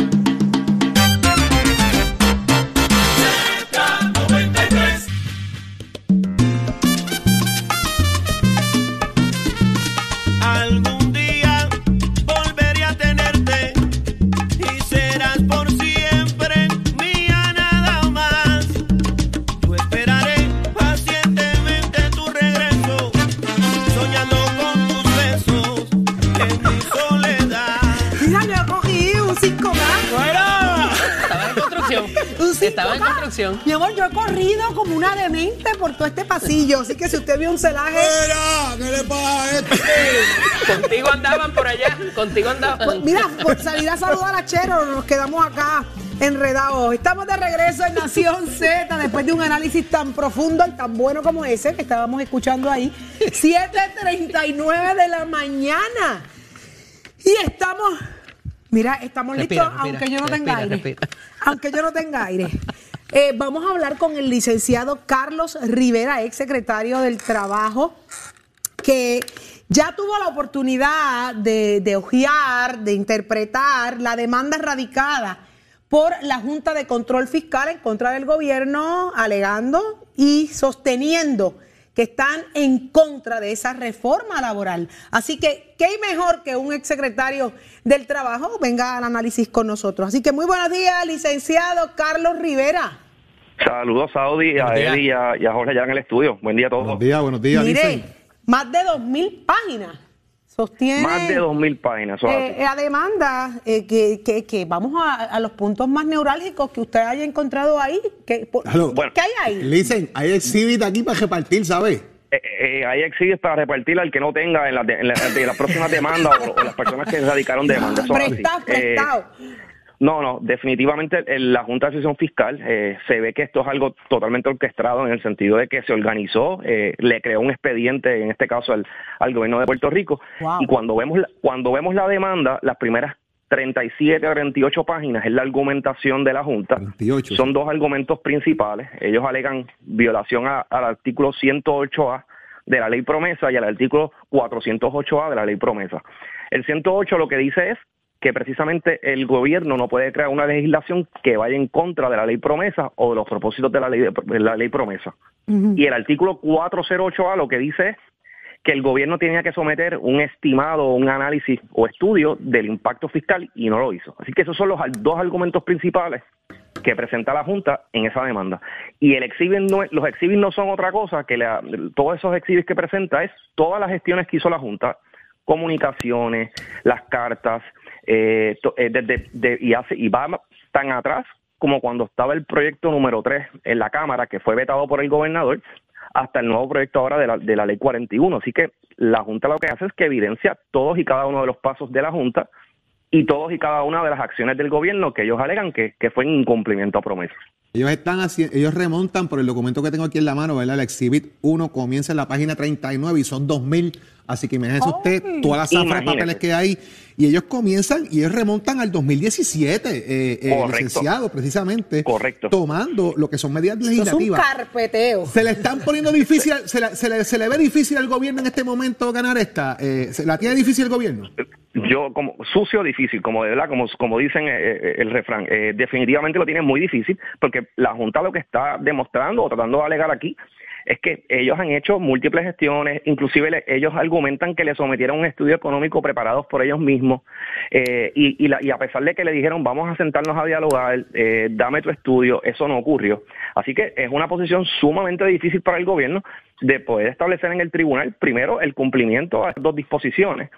Estaba en construcción. Mi amor, yo he corrido como una demente por todo este pasillo. Así que si usted vio un celaje. ¿Qué le pasa a este? Contigo andaban por allá, contigo andaban. Pues mira, por salir a saludar a Chero, nos quedamos acá enredados. Estamos de regreso en Nación Z después de un análisis tan profundo y tan bueno como ese que estábamos escuchando ahí. 7:39 de la mañana. Y estamos, mira, estamos Respira, listos, respira, aunque yo no tenga respira, aire. Aunque yo no tenga aire. Eh, vamos a hablar con el licenciado Carlos Rivera, ex secretario del Trabajo que ya tuvo la oportunidad de, de ojear, de interpretar la demanda radicada por la Junta de Control Fiscal en contra del gobierno, alegando y sosteniendo que están en contra de esa reforma laboral. Así que, ¿qué hay mejor que un exsecretario del Trabajo venga al análisis con nosotros? Así que muy buenos días, licenciado Carlos Rivera. Saludos a Audi, a. Eddie y a, y a Jorge allá en el estudio. Buen día a todos. Buenos días, buenos días, Mire, más de dos mil páginas sostiene Más de dos mil páginas. eso es eh, la demanda eh, que, que, que vamos a, a los puntos más neurálgicos que usted haya encontrado ahí. Que, por-. Bueno. ¿Qué hay ahí? Listen, hay exhibit aquí para repartir, ¿sabes? Eh, eh, hay exhibits para repartir al que no tenga en, de- en la- de las próximas demandas o, o las personas que radicaron demandas. Así. prestado, Eh, prestado. No, no, definitivamente la Junta de Asociación Fiscal eh, se ve que esto es algo totalmente orquestado en el sentido de que se organizó, eh, le creó un expediente, en este caso al, al gobierno de Puerto Rico, Wow. y cuando vemos, la, cuando vemos la demanda, las primeras 37 a 38 páginas es la argumentación de la Junta. 38. Son dos argumentos principales. Ellos alegan violación a- al artículo 108A de la ley promesa y al artículo 408A de la ley promesa. El 108 lo que dice es que precisamente el gobierno no puede crear una legislación que vaya en contra de la ley promesa o de los propósitos de la ley, de la ley promesa. Y el artículo 408A lo que dice es que el gobierno tenía que someter un estimado, un análisis o estudio del impacto fiscal y no lo hizo. Así que esos son los dos argumentos principales que presenta la Junta en esa demanda. Y el exhibit no, los exhibits no son otra cosa que la- todos esos exhibits que presenta es todas las gestiones que hizo la Junta, comunicaciones, las cartas, eh, eh, desde- de- y, va tan atrás como cuando estaba el proyecto número 3 en la Cámara, que fue vetado por el gobernador, hasta el nuevo proyecto ahora de la, de la ley 41. Así que la Junta lo que hace es que evidencia todos y cada uno de los pasos de la Junta y todos y cada una de las acciones del gobierno que ellos alegan que, que fue en incumplimiento a promesas. Ellos están haciendo, ellos remontan por el documento que tengo aquí en la mano, ¿verdad? El Exhibit 1 comienza en la página 39 y son 2000. Así que imagínese usted Ay. todas las zafras de papeles que hay. Y ellos comienzan y ellos remontan al 2017, eh, eh, licenciado, precisamente. Correcto. Tomando lo que son medidas Eso es un legislativas. carpeteo. Se le están poniendo difícil, se, la- se le, se le ve difícil al gobierno en este momento ganar esta. Eh, ¿se ¿La tiene difícil el gobierno? Yo, como sucio, difícil, como de verdad, como, como dicen eh, eh, el refrán, eh, definitivamente lo tiene muy difícil porque la Junta lo que está demostrando o tratando de alegar aquí es que ellos han hecho múltiples gestiones, inclusive ellos argumentan que le sometieron un estudio económico preparados por ellos mismos eh, y, a pesar de que le dijeron vamos a sentarnos a dialogar, eh, dame tu estudio, eso no ocurrió. Así que es una posición sumamente difícil para el gobierno de poder establecer en el tribunal primero el cumplimiento a dos disposiciones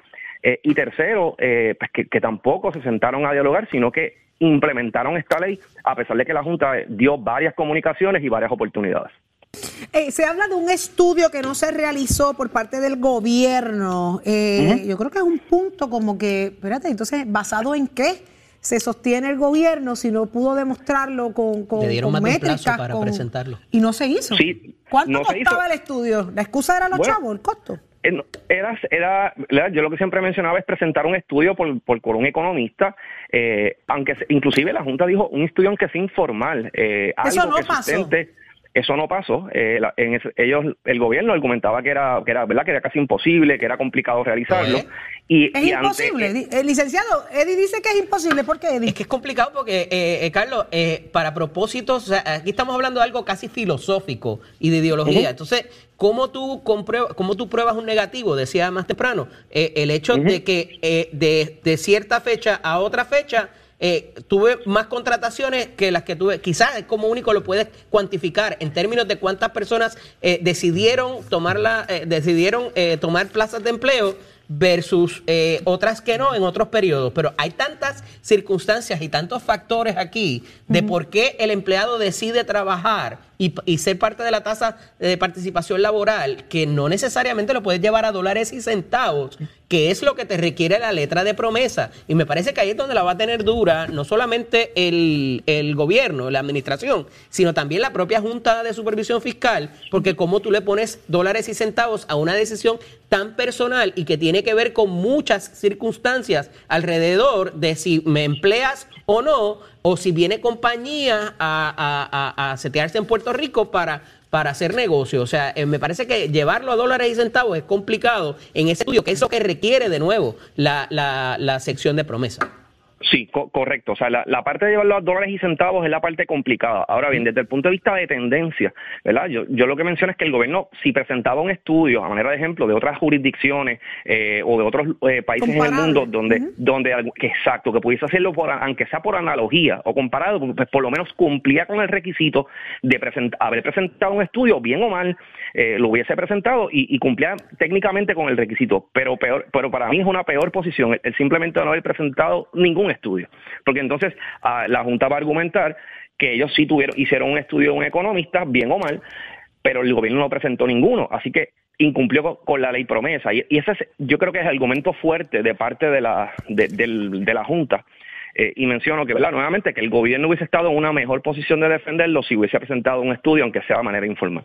eh, y tercero, pues que tampoco se sentaron a dialogar, sino que implementaron esta ley a pesar de que la Junta dio varias comunicaciones y varias oportunidades. Eh, se habla de un estudio que no se realizó por parte del gobierno. Eh, Yo creo que es un punto como que, espérate, entonces, ¿basado en qué se sostiene el gobierno si no pudo demostrarlo con, con, Le dieron con más de un plazo métricas? para con- presentarlo. Y no se hizo. Sí, ¿Cuánto no se costaba hizo. el estudio? ¿La excusa era los Bueno, chavos, el costo? Era, era, era- yo lo que siempre mencionaba es presentar un estudio por, por, por un economista, eh, aunque inclusive la Junta dijo un estudio aunque sea informal, eh, Eso algo no que pasó. sustente- Eso no pasó. Eh, la- en ese- ellos, el gobierno argumentaba que era, que era, ¿verdad? Que era casi imposible, que era complicado realizarlo. ¿Eh? Y, Es y ante- imposible. Di- el licenciado, Eddie dice que es imposible. ¿Por qué, Eddie? Es que es complicado porque, eh, eh, Carlos, eh, para propósitos, o sea, aquí estamos hablando de algo casi filosófico y de ideología. Entonces, ¿cómo tú, compruebas, ¿cómo tú pruebas un negativo? Decía más temprano, Eh, el hecho de que eh, de, de cierta fecha a otra fecha eh, tuve más contrataciones que las que tuve. Quizás es como único lo puedes cuantificar en términos de cuántas personas eh, decidieron tomar la, eh, decidieron tomar plazas de empleo versus eh, otras que no en otros periodos. Pero hay tantas circunstancias y tantos factores aquí de por qué el empleado decide trabajar y, y ser parte de la tasa de participación laboral que no necesariamente lo puedes llevar a dólares y centavos, que es lo que te requiere la letra de promesa. Y me parece que ahí es donde la va a tener dura no solamente el, el gobierno, la administración, sino también la propia Junta de Supervisión Fiscal, porque como tú le pones dólares y centavos a una decisión tan personal y que tiene que ver con muchas circunstancias alrededor de si me empleas o no, o si viene compañía a, a, a, a setearse en Puerto Rico para, para hacer negocio. O sea, eh, me parece que llevarlo a dólares y centavos es complicado en ese estudio, que es lo que requiere de nuevo la, la, la sección de promesa. Sí, co- correcto. O sea, la, la parte de llevarlo a dólares y centavos es la parte complicada. Ahora bien, desde el punto de vista de tendencia, ¿verdad? Yo, yo lo que menciono es que el gobierno, si presentaba un estudio, a manera de ejemplo, de otras jurisdicciones eh, o de otros eh, países en el mundo donde, donde que exacto, que pudiese hacerlo por, aunque sea por analogía o comparado, pues por lo menos cumplía con el requisito de present- haber presentado un estudio, bien o mal, eh, lo hubiese presentado y, y cumplía técnicamente con el requisito. Pero peor, pero para mí es una peor posición el, el simplemente no haber presentado ningún estudio, porque entonces ah, la Junta va a argumentar que ellos sí tuvieron, hicieron un estudio de un economista, bien o mal, pero el gobierno no presentó ninguno, así que incumplió con, la ley promesa. Y, ese es, yo creo que es el argumento fuerte de parte de la de la junta. Eh, y menciono que verdad nuevamente que el gobierno hubiese estado en una mejor posición de defenderlo si hubiese presentado un estudio aunque sea de manera informal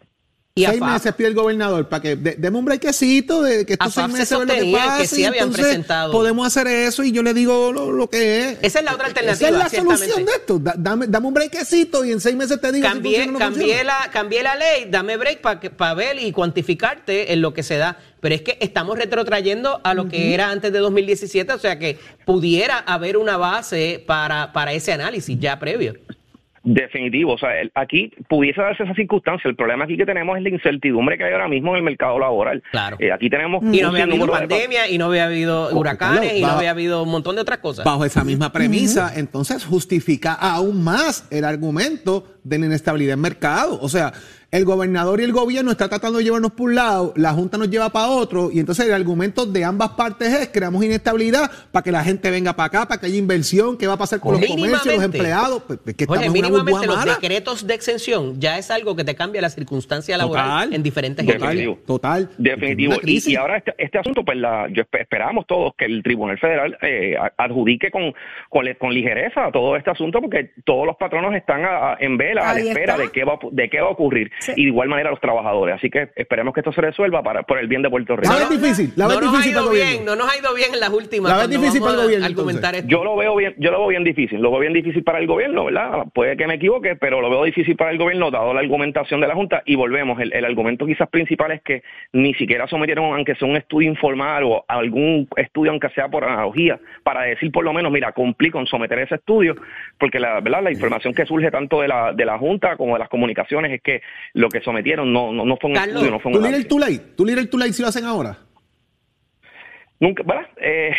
seis meses pide el gobernador para que de- deme un brequecito de que estos seis se meses ve lo que pasa que sí y habían entonces presentado. podemos hacer eso y yo le digo lo, lo que es. Esa es la otra alternativa, Esa es la solución de esto. Da- dame, dame un brequecito y en seis meses te digo si Cambié, funciona o no cambié, funciona. la, cambié la ley, dame break para ver y cuantificarte en lo que se da. Pero es que estamos retrotrayendo a lo que era antes de 2017, o sea que pudiera haber una base para, para ese análisis ya previo. Definitivo, o sea, el- aquí pudiese darse esa circunstancia. El problema aquí que tenemos es la incertidumbre que hay ahora mismo en el mercado laboral. Claro. Eh, aquí tenemos Y no había habido de- pandemia, y no había habido huracanes, y no había habido un montón de otras cosas. Bajo esa misma premisa, entonces justifica aún más el argumento de la inestabilidad en mercado. O sea, el gobernador y el gobierno están tratando de llevarnos por un lado, la Junta nos lleva para otro, y entonces el argumento de ambas partes es creamos inestabilidad para que la gente venga para acá, para que haya inversión, qué va a pasar con los comercios, los empleados, pues, es que Oye, estamos en una burbuja mínimamente los mala. decretos de exención ya es algo que te cambia la circunstancia laboral Total. en diferentes Definitivo. Total. Definitivo. Y, y ahora este, este asunto, pues la, yo espe- esperamos todos que el Tribunal Federal eh, adjudique con, con, ligereza todo este asunto, porque todos los patronos están a- a- en vela, a la espera está. de qué, va, de qué va a ocurrir. Y de igual manera los trabajadores. Así que esperemos que esto se resuelva para, por el bien de Puerto Rico. La ves difícil, la no nos ha difícil para ido el bien, gobierno. no nos ha ido bien en las últimas. La cuando difícil para el gobierno, argumentar esto. Yo lo veo bien, yo lo veo bien difícil, lo veo bien difícil para el gobierno, ¿verdad? Puede que me equivoque, pero lo veo difícil para el gobierno dado la argumentación de la Junta y volvemos, el, el argumento quizás principal es que ni siquiera sometieron aunque sea un estudio informal o algún estudio aunque sea por analogía para decir por lo menos, mira, cumplí con someter ese estudio, porque la verdad la información que surge tanto de la de la Junta como de las comunicaciones es que lo que sometieron no no, no fue un Carlos, estudio, no fue un ¿tú leer el too late? ¿Tú leer el too late si lo hacen ahora? Nunca, ¿verdad? Eh,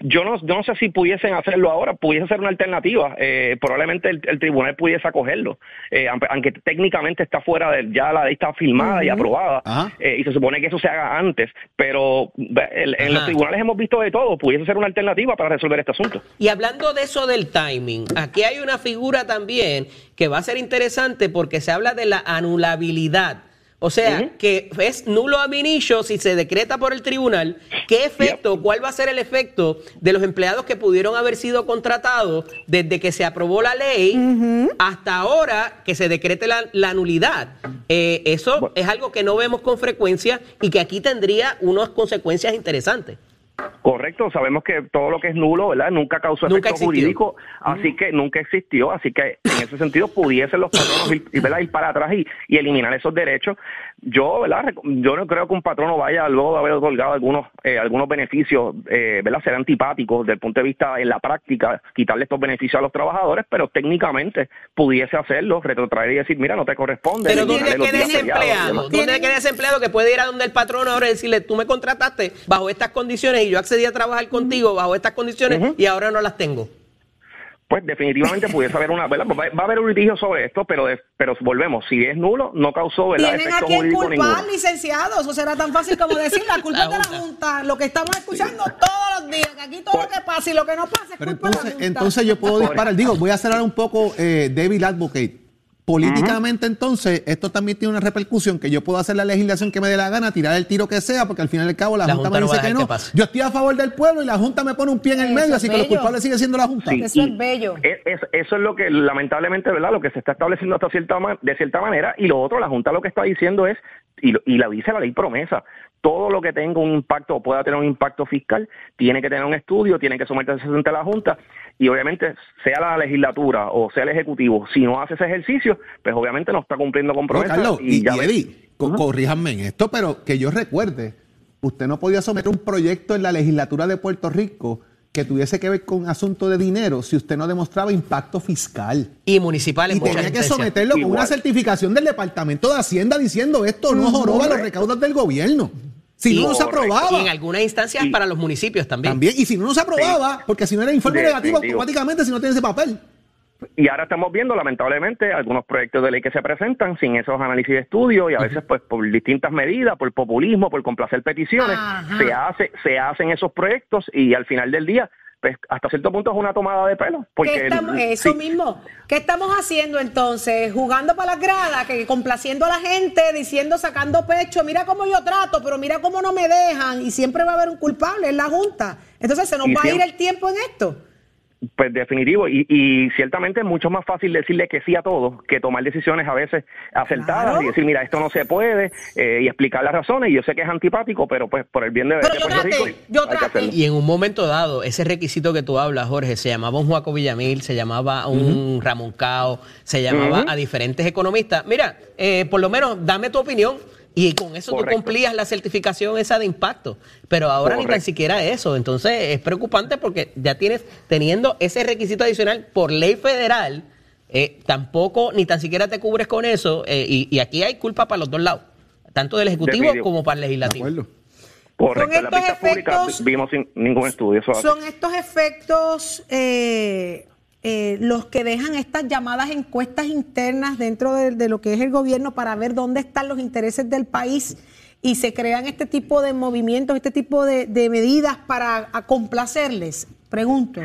yo no, yo no sé si pudiesen hacerlo ahora, pudiese ser una alternativa. Eh, probablemente el, el tribunal pudiese acogerlo, eh, aunque, técnicamente está fuera de ya la ley está firmada y aprobada, eh, y se supone que eso se haga antes. Pero el- en los tribunales hemos visto de todo, pudiese ser una alternativa para resolver este asunto. Y hablando de eso del timing, aquí hay una figura también que va a ser interesante porque se habla de la anulabilidad. O sea, que es nulo initio si se decreta por el tribunal. ¿Qué efecto, cuál va a ser el efecto de los empleados que pudieron haber sido contratados desde que se aprobó la ley hasta ahora que se decrete la, la nulidad? Eh, eso es algo que no vemos con frecuencia y que aquí tendría unas consecuencias interesantes. Correcto, sabemos que todo lo que es nulo, ¿verdad? Nunca causó Nunca efecto existió. jurídico, así que nunca existió, así que en ese sentido pudiesen los patronos ir, ¿verdad? ir para atrás y, y eliminar esos derechos. Yo, ¿verdad? Yo no creo que un patrono vaya luego de haber otorgado algunos eh, algunos beneficios, eh, ¿verdad? Ser antipáticos desde el punto de vista en la práctica, quitarle estos beneficios a los trabajadores, pero técnicamente pudiese hacerlo, retrotraer y decir, mira, no te corresponde. Pero ¿dónde eliminarle los queda días ese feriados y empleado? demás. ¿Dónde queda ese empleado que puede ir a donde el patrón ahora y decirle, tú me contrataste bajo estas condiciones y yo accedí a trabajar contigo bajo estas condiciones y ahora no las tengo? Pues definitivamente pudiese haber una, ¿verdad? Va va a haber un litigio sobre esto, pero de- pero volvemos, si es nulo, no causó, ¿verdad? Tienen a efecto quien culpar, ninguno. licenciados. Eso será tan fácil como decir la culpa es de la Junta. Lo que estamos escuchando todos los días, que aquí todo lo que pasa y lo que no pasa es Pero culpa de la entonces, Junta. entonces yo puedo disparar. Digo, voy a hacer ahora un poco eh, David Advocate. Políticamente, entonces, esto también tiene una repercusión que yo puedo hacer la legislación que me dé la gana, tirar el tiro que sea, porque al final y al cabo la, La Junta, Junta me no dice que no. que. Yo estoy a favor del pueblo y la Junta me pone un pie en el Eso medio, así que los culpables sigue siendo la Junta. Sí, Eso es bello. es- es- eso es lo que lamentablemente, ¿verdad? Lo que se está estableciendo hasta cierta ma- de cierta manera y lo otro, la Junta lo que está diciendo es y, lo- y la dice la ley promesa. Todo lo que tenga un impacto o pueda tener un impacto fiscal tiene que tener un estudio, tiene que someterse ante la Junta y obviamente sea la legislatura o sea el ejecutivo, si no hace ese ejercicio, pues obviamente no está cumpliendo con No, promesas. Carlos, y, ya y Eddie, co- corríjanme en esto, pero que yo recuerde, usted no podía someter un proyecto en la legislatura de Puerto Rico que tuviese que ver con asunto de dinero si usted no demostraba impacto fiscal. Y municipales, Y tenía que someterlo con una certificación del Departamento de Hacienda diciendo esto no joroba los recaudos del gobierno. Si no, no se aprobaba. Y en algunas instancias Y- para los municipios también. También, y si no, no se aprobaba, porque si no era informe negativo automáticamente si no tiene ese papel. Y ahora estamos viendo, lamentablemente, algunos proyectos de ley que se presentan sin esos análisis de estudio y a veces, pues, por distintas medidas, por populismo, por complacer peticiones, Ajá. se hace, se hacen esos proyectos y al final del día, pues, hasta cierto punto es una tomada de pelo. Porque ¿Qué estamos, eso sí, mismo. ¿Qué estamos haciendo entonces? Jugando para las gradas, que complaciendo a la gente, diciendo, sacando pecho, mira cómo yo trato, pero mira cómo no me dejan y siempre va a haber un culpable, es la Junta. Entonces se nos Y va a ir el tiempo en esto. Pues definitivo, y, y ciertamente es mucho más fácil decirle que sí a todo que tomar decisiones a veces acertadas Claro. y decir, mira, esto no se puede, eh, y explicar las razones. Y yo sé que es antipático, pero pues por el bien de, Pero de yo Puerto traté, Rico yo hay que traté. hacerlo. Y en un momento dado, ese requisito que tú hablas, Jorge, se llamaba un Juaco Villamil, se llamaba un Ramón Cao, se llamaba a diferentes economistas. Mira, eh, por lo menos dame tu opinión y con eso tú Correcto. cumplías la certificación esa de impacto. Pero ahora ni tan siquiera eso. Entonces es preocupante porque ya tienes, teniendo ese requisito adicional por ley federal, eh, tampoco ni tan siquiera te cubres con eso. eh, y, y aquí hay culpa para los dos lados, tanto del Ejecutivo Definitivo. como para el ¿De Legislativo. acuerdo? Correcto, Son la estos pública efectos- vimos sin ningún estudio. Eso hace. Son estos efectos eh, eh, los que dejan estas llamadas encuestas internas dentro de, de lo que es el gobierno para ver dónde están los intereses del país y se crean este tipo de movimientos, este tipo de, de medidas para complacerles. Pregunto.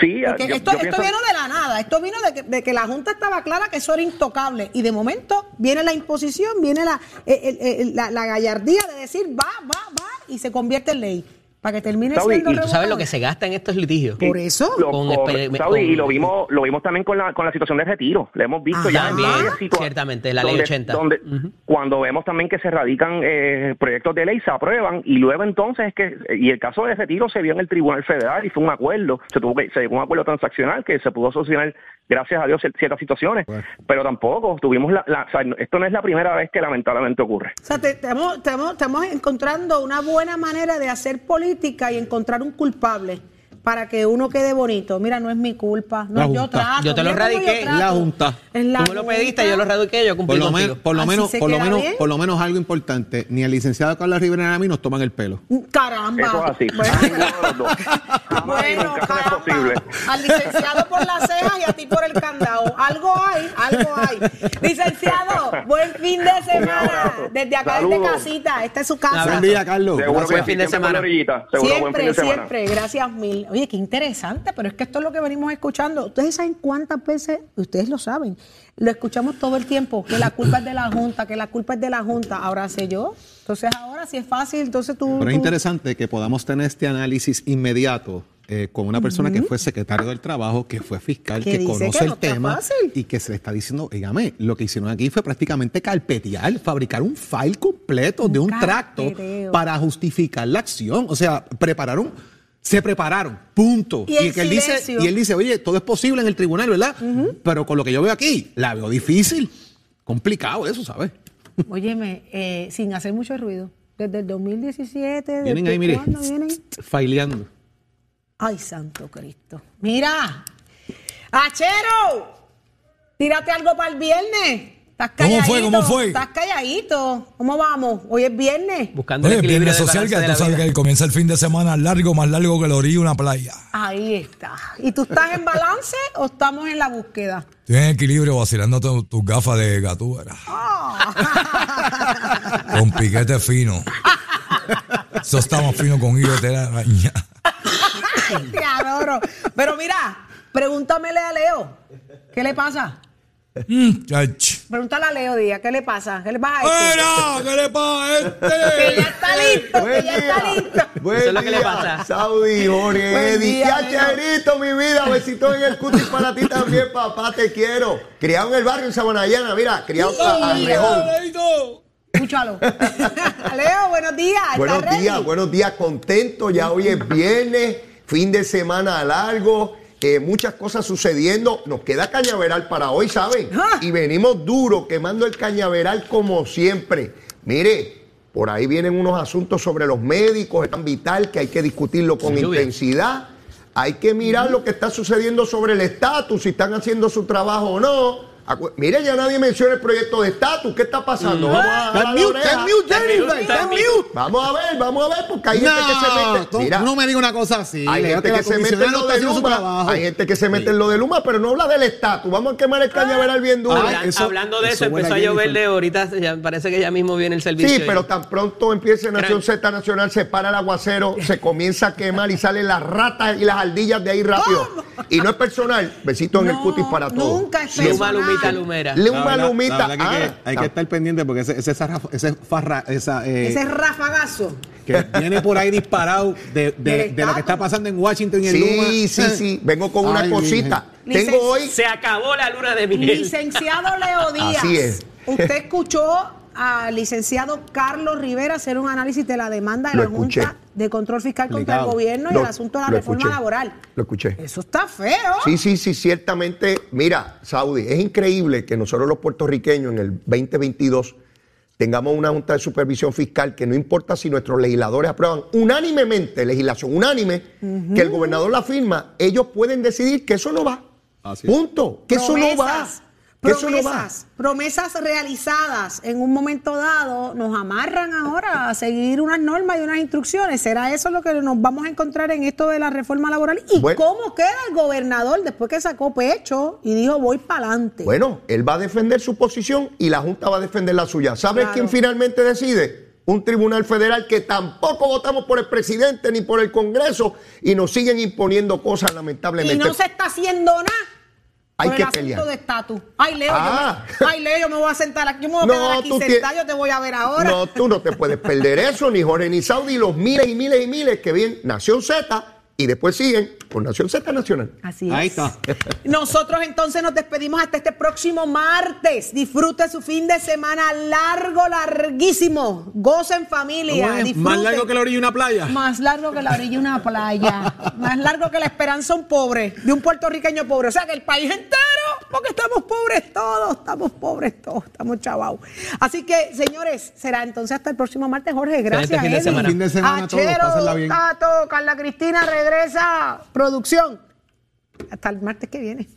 Sí, Porque yo- esto, yo esto pienso- vino de la nada, esto vino de que, de que la Junta estaba clara que eso era intocable y de momento viene la imposición, viene la, el- el- la, la gallardía de decir va, va, va y se convierte en ley para que termine Saudi, siendo y tú sabes lo que se gasta en estos litigios. Por eso. Lo Con corre- espe- Saudi, con- y lo vimos lo vimos también con la, con la situación de retiro. Lo hemos visto Ajá. ya en varias ciertamente, la ley donde- 80. donde Ujú. Cuando vemos también que se radican eh, proyectos de ley, se aprueban y luego entonces es que, y el caso de retiro se vio en el Tribunal Federal y fue un acuerdo, se tuvo que, se llegó a un acuerdo transaccional que se pudo solucionar, gracias a Dios, cier- ciertas situaciones, pero tampoco tuvimos la, la- o sea, esto no es la primera vez que lamentablemente ocurre. O sea, te- estamos, estamos- estamos encontrando una buena manera de hacer política y encontrar un culpable para que uno quede bonito. Mira, no es mi culpa. No, yo trato. Yo te lo radiqué. La Junta. La Tú me lo pediste, yo lo radiqué, yo cumplí Por lo, contigo. menos, por, lo menos, por, lo menos, por lo menos algo importante, ni el licenciado Carlos Rivera ni a mí nos toman el pelo. Caramba. Eso es así. Bueno, bueno, caramba. Al licenciado por las cejas y a ti por el candado. Algo hay, algo hay. Licenciado, buen fin de semana. Desde acá, desde Saludos. casita. Esta es su casa. Buen día, Carlos. Seguro sí, fin de semana. buen Siempre, de semana. siempre, gracias mil. Oye, qué interesante, pero es que esto es lo que venimos escuchando. Ustedes saben cuántas veces, ustedes lo saben, lo escuchamos todo el tiempo, que la culpa es de la Junta, que la culpa es de la Junta. Ahora sé yo. Entonces ahora si es fácil, entonces tú... Pero es tú- interesante que podamos tener este análisis inmediato eh, con una persona que fue secretario del trabajo, que fue fiscal, Que conoce que el no tema y que se le está diciendo, dígame, lo que hicieron aquí fue prácticamente carpetear, fabricar un file completo de un tracto para justificar la acción. O sea, prepararon, se prepararon, punto. Y el que él dice, y él dice, oye, todo es posible en el tribunal, ¿verdad? Pero con lo que yo veo aquí, la veo difícil, complicado eso, ¿sabes? Óyeme, eh, sin hacer mucho ruido. Desde el 2017. Vienen ¿desde ahí, mire, vienen? faileando. Ay, santo Cristo. Mira, ¡Achero! Tírate algo para el viernes. Estás ¿Cómo fue? ¿Cómo fue? Estás calladito. ¿Cómo vamos? Hoy es viernes. Buscando Oye, el equilibrio viernes social, que tú la sabes que comienza el fin de semana largo, más largo que la orilla de una playa. Ahí está. ¿Y tú estás en balance o estamos en la búsqueda? Tienes en equilibrio vacilando tu- tus gafas de gatúbera. Con piquete fino. Eso está más fino con hilo de. Te adoro. Pero mira, pregúntamele a Leo. ¿Qué le pasa? Mm. Pregúntale a Leo Díaz, ¿qué le pasa? ¿Qué le pasa a este? ¡Mira! ¿Qué le pasa a Que ya este? está listo, que ya está listo. Buen Eso es lo que le día, pasa. Saudi, Jorge, Buen Eddie. día, Chacherito, mi vida. Besitos en el cutis para ti también, papá. Te quiero. Criado en el barrio en Sabanayana, mira. Criado a, a Rejón. Escúchalo. Leo, buenos días. ¿Estás Buenos ready? días, buenos días. Contento. Ya hoy es viernes, fin de semana largo. Muchas cosas sucediendo. Nos queda cañaveral para hoy, ¿saben? Ah. Y venimos duro, quemando el cañaveral como siempre. Mire, por ahí vienen unos asuntos sobre los médicos, es tan vital que hay que discutirlo con intensidad. Hay que mirar lo que está sucediendo sobre el estatus, si están haciendo su trabajo o no. Mire, ya nadie menciona el proyecto de estatus. ¿Qué está pasando? Vamos a, mute, mute, mute. Vamos ver, vamos a ver, porque hay gente que se mete. Mira, no me digas una cosa así. hay gente que se mete en lo de Luma. Hay gente que se mete en lo de Luma, pero no habla del estatus. Vamos a quemar el cañaveral bien duro. Habla- eso- hablando de eso, empezó a a llover Jennifer. de ahorita, ya parece que ya mismo viene el servicio. Sí, pero tan pronto empiece Nación Z Nacional, se para el aguacero, se comienza a quemar y salen las ratas y las ardillas de ahí rápido. Y no es personal. Besitos en el cutis para todos. nunca es personal. Lumita, lumera. Lumita. la hay, que, Ah, hay que estar pendiente porque ese, ese, zarraf- ese farra, esa, eh, Ese rafagazo. que viene por ahí disparado de, de- de lo que está pasando en Washington y en Luma. Sí, sí, sí. Vengo con una cosita. Tengo hoy. Se acabó la luna de miel. Licenciado Leo Díaz. Así es. Usted escuchó al licenciado Carlos Rivera hacer un análisis de la demanda de Lo la escuché. Junta de Control Fiscal contra el gobierno y el asunto de la reforma escuché. laboral. Lo escuché. Eso está feo. Sí, sí, sí, ciertamente. Mira, Saudi, es increíble que nosotros los puertorriqueños en el 2022 tengamos una junta de supervisión fiscal que no importa si nuestros legisladores aprueban unánimemente, legislación unánime, que el gobernador la firma, ellos pueden decidir que eso no va. Así es. Punto. Que eso no va. Promesas, no. Promesas, realizadas en un momento dado nos amarran ahora a seguir unas normas y unas instrucciones. ¿Será eso lo que nos vamos a encontrar en esto de la reforma laboral? ¿Y Bueno. cómo queda el gobernador después que sacó pecho y dijo voy para adelante? Bueno, él va a defender su posición y la Junta va a defender la suya. ¿Sabes Claro. quién finalmente decide? Un tribunal federal que tampoco votamos por el presidente ni por el Congreso y nos siguen imponiendo cosas y lamentablemente. no se está haciendo nada. Hay por que el asunto pelear. de estatus. Ay, Leo, Ah. yo me, ay, Leo, yo me voy a sentar aquí, yo me voy a No, quedar aquí sentada, yo te voy a ver ahora. No, tú no te puedes perder eso, ni Jorge ni Saudi, los miles y miles y miles que vienen Nación Z y después siguen con Nación Z Nacional. Así Ahí es. está. Nosotros entonces nos despedimos hasta este próximo martes. Disfrute su fin de semana largo, larguísimo. Goce en familia. Disfruten. Más largo que la orilla de una playa. Más largo que la orilla de una playa. Más largo que la esperanza de un pobre, de un puertorriqueño pobre. O sea que el país entero, porque estamos pobres todos, estamos pobres todos, estamos chavados. Así que, señores, será entonces hasta el próximo martes, Jorge. Gracias, fin de semana. Fin de semana a todos, Achero, pásenla bien. Tato, Carla Cristina regresa. Producción. Hasta el martes que viene.